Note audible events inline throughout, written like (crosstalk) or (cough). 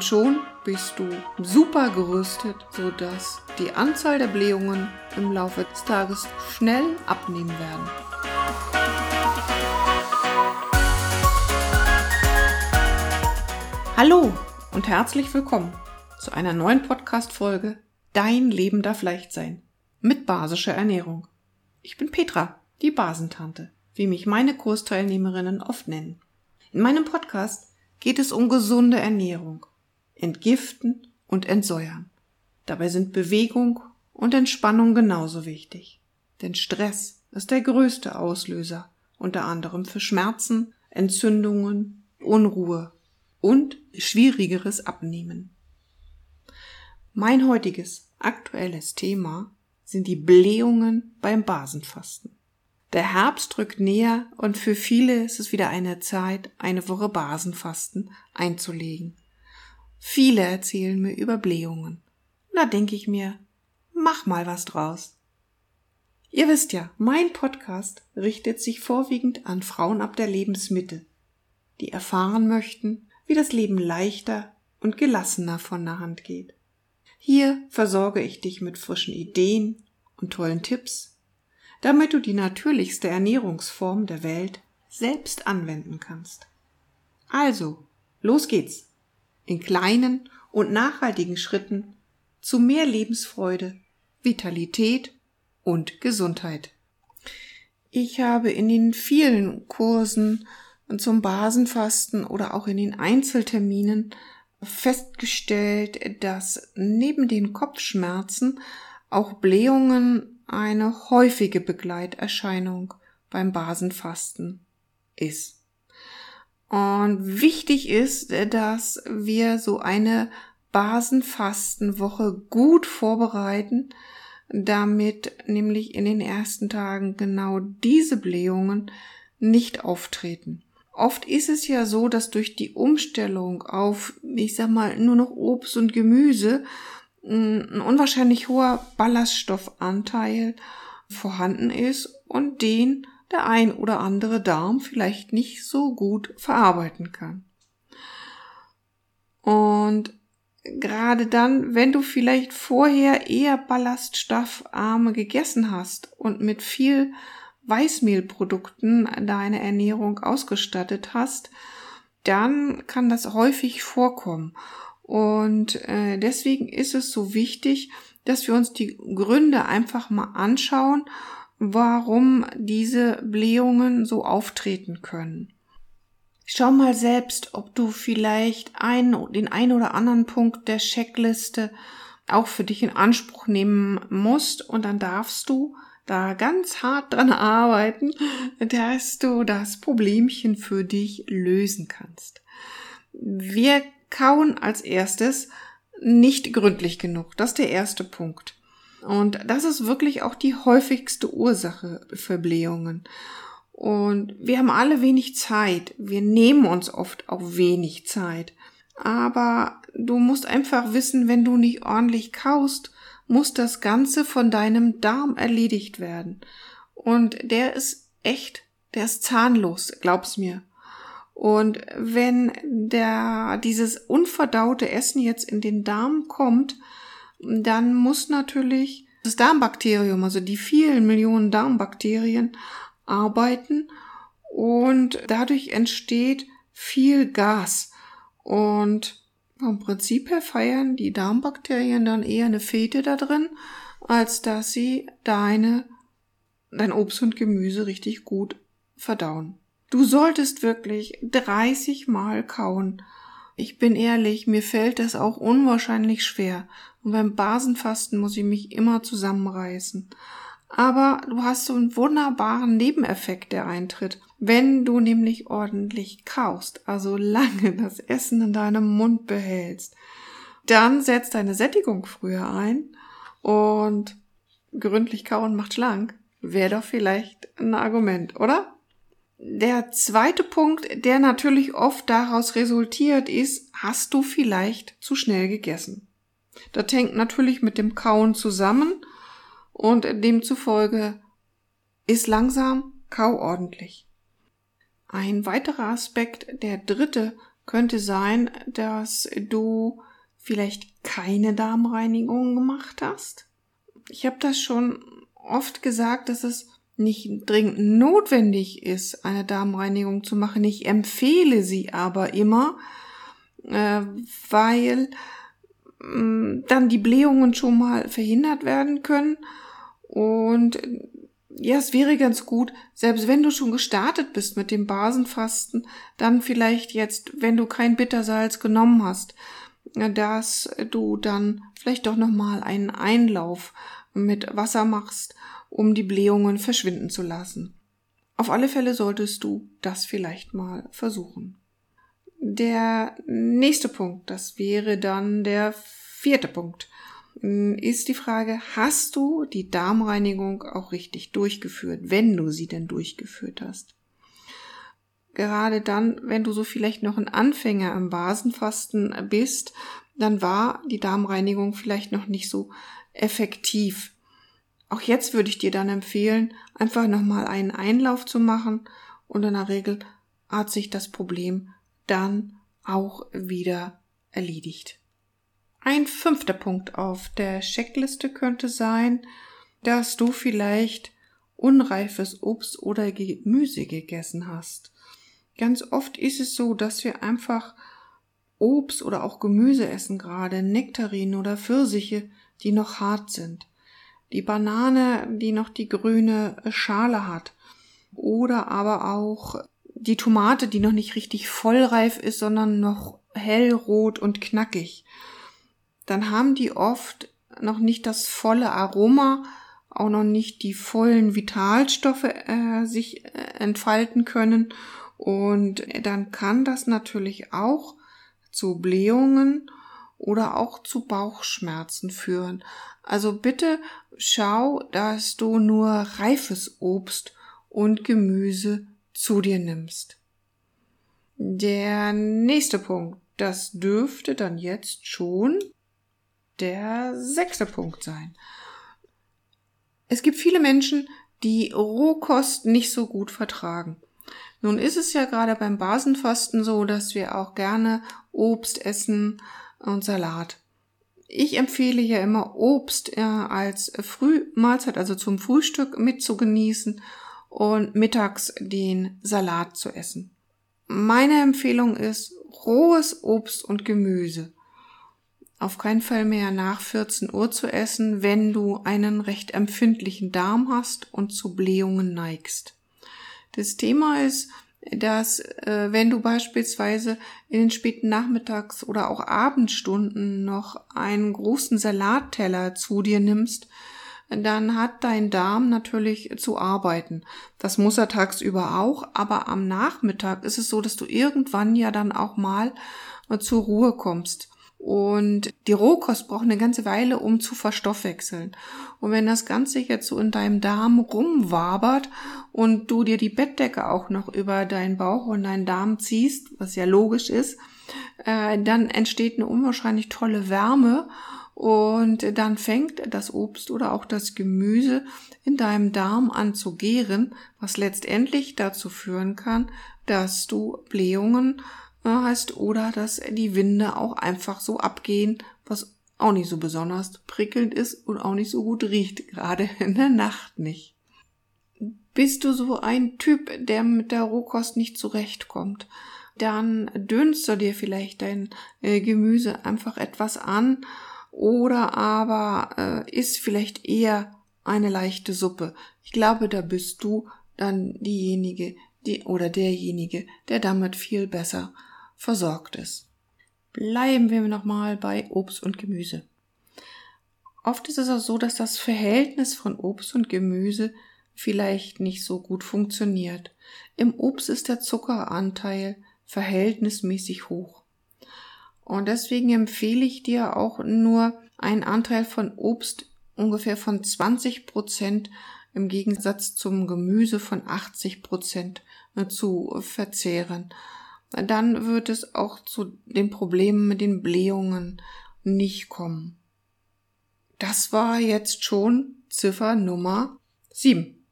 Und schon bist du super gerüstet, sodass die Anzahl der Blähungen im Laufe des Tages schnell abnehmen werden. Hallo und herzlich willkommen zu einer neuen Podcast-Folge Dein Leben darf leicht sein mit basischer Ernährung. Ich bin Petra, die Basentante, wie mich meine Kursteilnehmerinnen oft nennen. In meinem Podcast geht es um gesunde Ernährung, Entgiften und Entsäuern. Dabei sind Bewegung und Entspannung genauso wichtig. Denn Stress ist der größte Auslöser, unter anderem für Schmerzen, Entzündungen, Unruhe und schwierigeres Abnehmen. Mein heutiges aktuelles Thema sind die Blähungen beim Basenfasten. Der Herbst rückt näher und für viele ist es wieder eine Zeit, eine Woche Basenfasten einzulegen. Viele erzählen mir über Blähungen. Da denke ich mir, mach mal was draus. Ihr wisst ja, mein Podcast richtet sich vorwiegend an Frauen ab der Lebensmitte, die erfahren möchten, wie das Leben leichter und gelassener von der Hand geht. Hier versorge ich dich mit frischen Ideen und tollen Tipps, damit du die natürlichste Ernährungsform der Welt selbst anwenden kannst. Also, los geht's. In kleinen und nachhaltigen Schritten zu mehr Lebensfreude, Vitalität und Gesundheit. Ich habe in den vielen Kursen zum Basenfasten oder auch in den Einzelterminen festgestellt, dass neben den Kopfschmerzen auch Blähungen eine häufige Begleiterscheinung beim Basenfasten ist. Und wichtig ist, dass wir so eine Basenfastenwoche gut vorbereiten, damit nämlich in den ersten Tagen genau diese Blähungen nicht auftreten. Oft ist es ja so, dass durch die Umstellung auf, ich sag mal, nur noch Obst und Gemüse ein unwahrscheinlich hoher Ballaststoffanteil vorhanden ist und den der ein oder andere Darm vielleicht nicht so gut verarbeiten kann. Und gerade dann, wenn du vielleicht vorher eher ballaststoffarme gegessen hast und mit viel Weißmehlprodukten deine Ernährung ausgestattet hast, dann kann das häufig vorkommen. Und äh, deswegen ist es so wichtig, dass wir uns die Gründe einfach mal anschauen, warum diese Blähungen so auftreten können. Schau mal selbst, ob du vielleicht einen, den einen oder anderen Punkt der Checkliste auch für dich in Anspruch nehmen musst und dann darfst du da ganz hart dran arbeiten, dass du das Problemchen für dich lösen kannst. Wir kauen als erstes nicht gründlich genug. Das ist der erste Punkt. Und das ist wirklich auch die häufigste Ursache für Blähungen. Und wir haben alle wenig Zeit. Wir nehmen uns oft auch wenig Zeit. Aber du musst einfach wissen, wenn du nicht ordentlich kaust, muss das Ganze von deinem Darm erledigt werden. Und der ist echt, der ist zahnlos, glaub's mir. Und wenn der, dieses unverdaute Essen jetzt in den Darm kommt, dann muss natürlich das Darmbakterium, also die vielen Millionen Darmbakterien arbeiten und dadurch entsteht viel Gas. Und vom Prinzip her feiern die Darmbakterien dann eher eine Fete da drin, als dass sie deine, dein Obst und Gemüse richtig gut verdauen. Du solltest wirklich 30 Mal kauen. Ich bin ehrlich, mir fällt das auch unwahrscheinlich schwer. Und beim Basenfasten muss ich mich immer zusammenreißen. Aber du hast so einen wunderbaren Nebeneffekt, der eintritt. Wenn du nämlich ordentlich kaust, also lange das Essen in deinem Mund behältst, dann setzt deine Sättigung früher ein und gründlich kauen macht schlank. Wäre doch vielleicht ein Argument, oder? Der zweite Punkt, der natürlich oft daraus resultiert, ist, hast du vielleicht zu schnell gegessen. Das hängt natürlich mit dem Kauen zusammen und demzufolge ist langsam, kau ordentlich. Ein weiterer Aspekt, der dritte könnte sein, dass du vielleicht keine Darmreinigung gemacht hast. Ich habe das schon oft gesagt, dass es nicht dringend notwendig ist, eine Darmreinigung zu machen. Ich empfehle sie aber immer, äh, weil dann die Blähungen schon mal verhindert werden können. Und ja, es wäre ganz gut, selbst wenn du schon gestartet bist mit dem Basenfasten, dann vielleicht jetzt, wenn du kein Bittersalz genommen hast, dass du dann vielleicht doch nochmal einen Einlauf mit Wasser machst, um die Blähungen verschwinden zu lassen. Auf alle Fälle solltest du das vielleicht mal versuchen. Der nächste Punkt, das wäre dann der vierte Punkt, ist die Frage, hast du die Darmreinigung auch richtig durchgeführt, wenn du sie denn durchgeführt hast? Gerade dann, wenn du so vielleicht noch ein Anfänger im Basenfasten bist, dann war die Darmreinigung vielleicht noch nicht so effektiv. Auch jetzt würde ich dir dann empfehlen, einfach nochmal einen Einlauf zu machen und in der Regel hat sich das Problem dann auch wieder erledigt. Ein fünfter Punkt auf der Checkliste könnte sein, dass du vielleicht unreifes Obst oder Gemüse gegessen hast. Ganz oft ist es so, dass wir einfach Obst oder auch Gemüse essen, gerade Nektarinen oder Pfirsiche, die noch hart sind die Banane, die noch die grüne Schale hat. Oder aber auch die Tomate, die noch nicht richtig vollreif ist, sondern noch hellrot und knackig. Dann haben die oft noch nicht das volle Aroma, auch noch nicht die vollen Vitalstoffe äh, sich äh, entfalten können. Und dann kann das natürlich auch zu Blähungen oder auch zu Bauchschmerzen führen. Also bitte schau, dass du nur reifes Obst und Gemüse zu dir nimmst. Der nächste Punkt, das dürfte dann jetzt schon der sechste Punkt sein. Es gibt viele Menschen, die Rohkost nicht so gut vertragen. Nun ist es ja gerade beim Basenfasten so, dass wir auch gerne Obst essen und Salat. Ich empfehle ja immer Obst äh, als Frühmahlzeit, also zum Frühstück mit zu genießen und mittags den Salat zu essen. Meine Empfehlung ist rohes Obst und Gemüse. Auf keinen Fall mehr nach 14 Uhr zu essen, wenn du einen recht empfindlichen Darm hast und zu Blähungen neigst. Das Thema ist, dass äh, wenn du beispielsweise in den späten Nachmittags- oder auch Abendstunden noch einen großen Salatteller zu dir nimmst, dann hat dein Darm natürlich zu arbeiten. Das muss er tagsüber auch, aber am Nachmittag ist es so, dass du irgendwann ja dann auch mal äh, zur Ruhe kommst. Und die Rohkost braucht eine ganze Weile, um zu verstoffwechseln. Und wenn das Ganze jetzt so in deinem Darm rumwabert und du dir die Bettdecke auch noch über deinen Bauch und deinen Darm ziehst, was ja logisch ist, äh, dann entsteht eine unwahrscheinlich tolle Wärme und dann fängt das Obst oder auch das Gemüse in deinem Darm an zu gären, was letztendlich dazu führen kann, dass du Blähungen heißt, oder dass die Winde auch einfach so abgehen, was auch nicht so besonders prickelnd ist und auch nicht so gut riecht, (laughs) gerade in der Nacht nicht. Bist du so ein Typ, der mit der Rohkost nicht zurechtkommt, dann dünnst du dir vielleicht dein äh, Gemüse einfach etwas an oder aber äh, isst vielleicht eher eine leichte Suppe. Ich glaube, da bist du dann diejenige, die oder derjenige, der damit viel besser versorgt ist. Bleiben wir nochmal bei Obst und Gemüse. Oft ist es auch so, dass das Verhältnis von Obst und Gemüse vielleicht nicht so gut funktioniert. Im Obst ist der Zuckeranteil verhältnismäßig hoch. Und deswegen empfehle ich dir auch nur einen Anteil von Obst ungefähr von 20 Prozent im Gegensatz zum Gemüse von 80 Prozent zu verzehren dann wird es auch zu den Problemen mit den Blähungen nicht kommen. Das war jetzt schon Ziffer Nummer 7.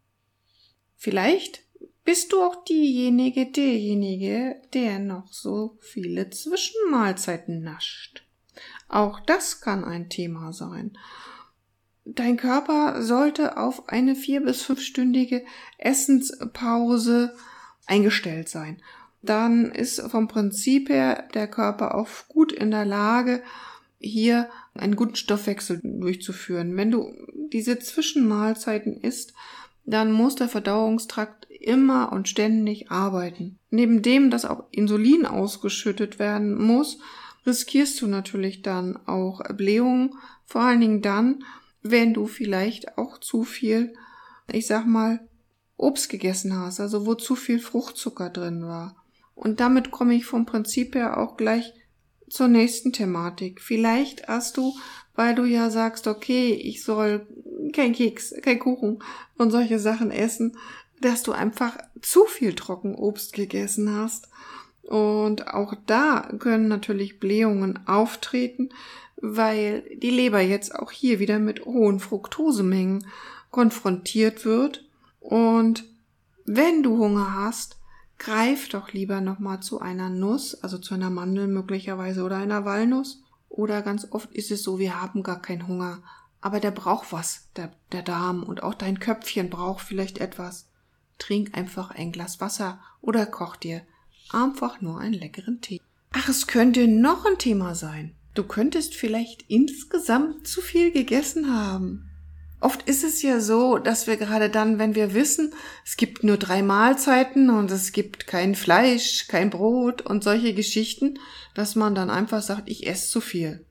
Vielleicht bist du auch diejenige, derjenige, der noch so viele Zwischenmahlzeiten nascht. Auch das kann ein Thema sein. Dein Körper sollte auf eine vier- bis fünfstündige Essenspause eingestellt sein. Dann ist vom Prinzip her der Körper auch gut in der Lage, hier einen guten Stoffwechsel durchzuführen. Wenn du diese Zwischenmahlzeiten isst, dann muss der Verdauungstrakt immer und ständig arbeiten. Neben dem, dass auch Insulin ausgeschüttet werden muss, riskierst du natürlich dann auch Blähungen, vor allen Dingen dann, wenn du vielleicht auch zu viel, ich sag mal, Obst gegessen hast, also wo zu viel Fruchtzucker drin war. Und damit komme ich vom Prinzip her auch gleich zur nächsten Thematik. Vielleicht hast du, weil du ja sagst, okay, ich soll kein Keks, kein Kuchen und solche Sachen essen, dass du einfach zu viel Trockenobst gegessen hast. Und auch da können natürlich Blähungen auftreten, weil die Leber jetzt auch hier wieder mit hohen Fructosemengen konfrontiert wird. Und wenn du Hunger hast, greif doch lieber nochmal zu einer Nuss, also zu einer Mandel möglicherweise oder einer Walnuss. Oder ganz oft ist es so, wir haben gar keinen Hunger. Aber der braucht was, der, der Darm und auch dein Köpfchen braucht vielleicht etwas. Trink einfach ein Glas Wasser oder koch dir einfach nur einen leckeren Tee. Ach, es könnte noch ein Thema sein. Du könntest vielleicht insgesamt zu viel gegessen haben. Oft ist es ja so, dass wir gerade dann, wenn wir wissen, es gibt nur drei Mahlzeiten und es gibt kein Fleisch, kein Brot und solche Geschichten, dass man dann einfach sagt, ich esse zu viel.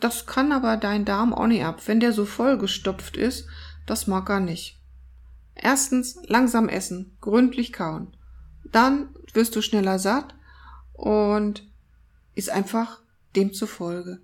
Das kann aber dein Darm auch nicht ab. Wenn der so vollgestopft ist, das mag er nicht. Erstens langsam essen, gründlich kauen. Dann wirst du schneller satt und ist einfach demzufolge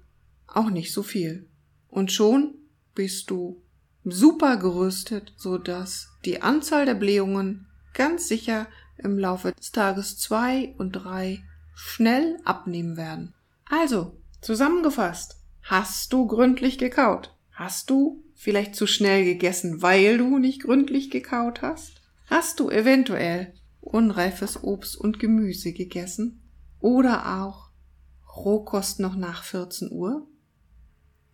auch nicht so viel. Und schon bist du super gerüstet, so dass die Anzahl der Blähungen ganz sicher im Laufe des Tages zwei und drei schnell abnehmen werden. Also, zusammengefasst, hast du gründlich gekaut? Hast du vielleicht zu schnell gegessen, weil du nicht gründlich gekaut hast? Hast du eventuell unreifes Obst und Gemüse gegessen? Oder auch Rohkost noch nach 14 Uhr?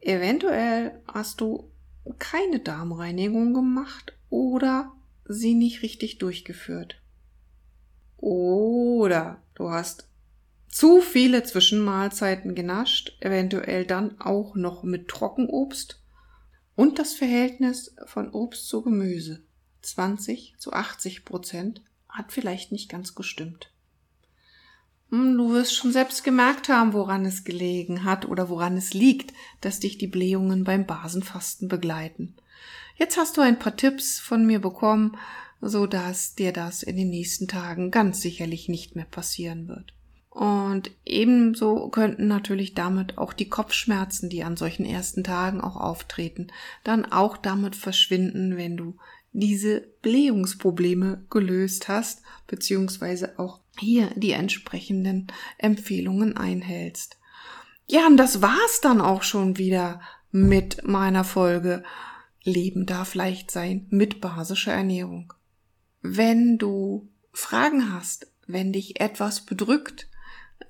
Eventuell hast du keine Darmreinigung gemacht oder sie nicht richtig durchgeführt. Oder du hast zu viele Zwischenmahlzeiten genascht, eventuell dann auch noch mit Trockenobst und das Verhältnis von Obst zu Gemüse 20 zu 80 Prozent hat vielleicht nicht ganz gestimmt. Hm, du wirst schon selbst gemerkt haben, woran es gelegen hat oder woran es liegt, dass dich die Blähungen beim Basenfasten begleiten. Jetzt hast du ein paar Tipps von mir bekommen, so dass dir das in den nächsten Tagen ganz sicherlich nicht mehr passieren wird. Und ebenso könnten natürlich damit auch die Kopfschmerzen, die an solchen ersten Tagen auch auftreten, dann auch damit verschwinden, wenn du diese Blähungsprobleme gelöst hast, beziehungsweise auch hier die entsprechenden Empfehlungen einhältst. Ja, und das war's dann auch schon wieder mit meiner Folge Leben darf leicht sein mit basischer Ernährung. Wenn du Fragen hast, wenn dich etwas bedrückt,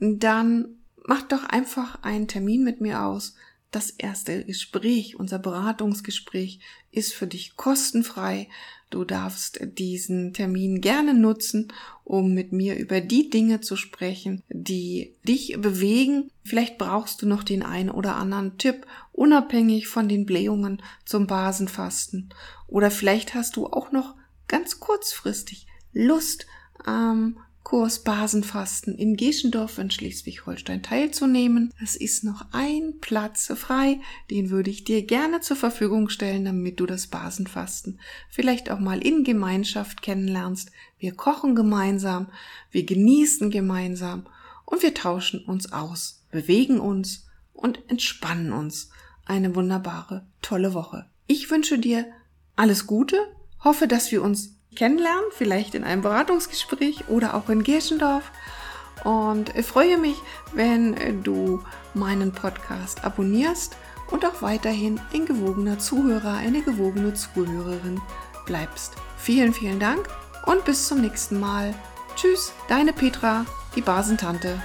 dann mach doch einfach einen Termin mit mir aus. Das erste Gespräch, unser Beratungsgespräch, ist für dich kostenfrei. Du darfst diesen Termin gerne nutzen, um mit mir über die Dinge zu sprechen, die dich bewegen. Vielleicht brauchst du noch den einen oder anderen Tipp, unabhängig von den Blähungen zum Basenfasten. Oder vielleicht hast du auch noch ganz kurzfristig Lust, ähm, Kurs Basenfasten in Geschendorf in Schleswig-Holstein teilzunehmen. Es ist noch ein Platz frei, den würde ich dir gerne zur Verfügung stellen, damit du das Basenfasten vielleicht auch mal in Gemeinschaft kennenlernst. Wir kochen gemeinsam, wir genießen gemeinsam und wir tauschen uns aus, bewegen uns und entspannen uns. Eine wunderbare, tolle Woche. Ich wünsche dir alles Gute, hoffe, dass wir uns kennenlernen, vielleicht in einem Beratungsgespräch oder auch in Gerschendorf. Und ich freue mich, wenn du meinen Podcast abonnierst und auch weiterhin ein gewogener Zuhörer, eine gewogene Zuhörerin bleibst. Vielen, vielen Dank und bis zum nächsten Mal. Tschüss, deine Petra, die Basentante.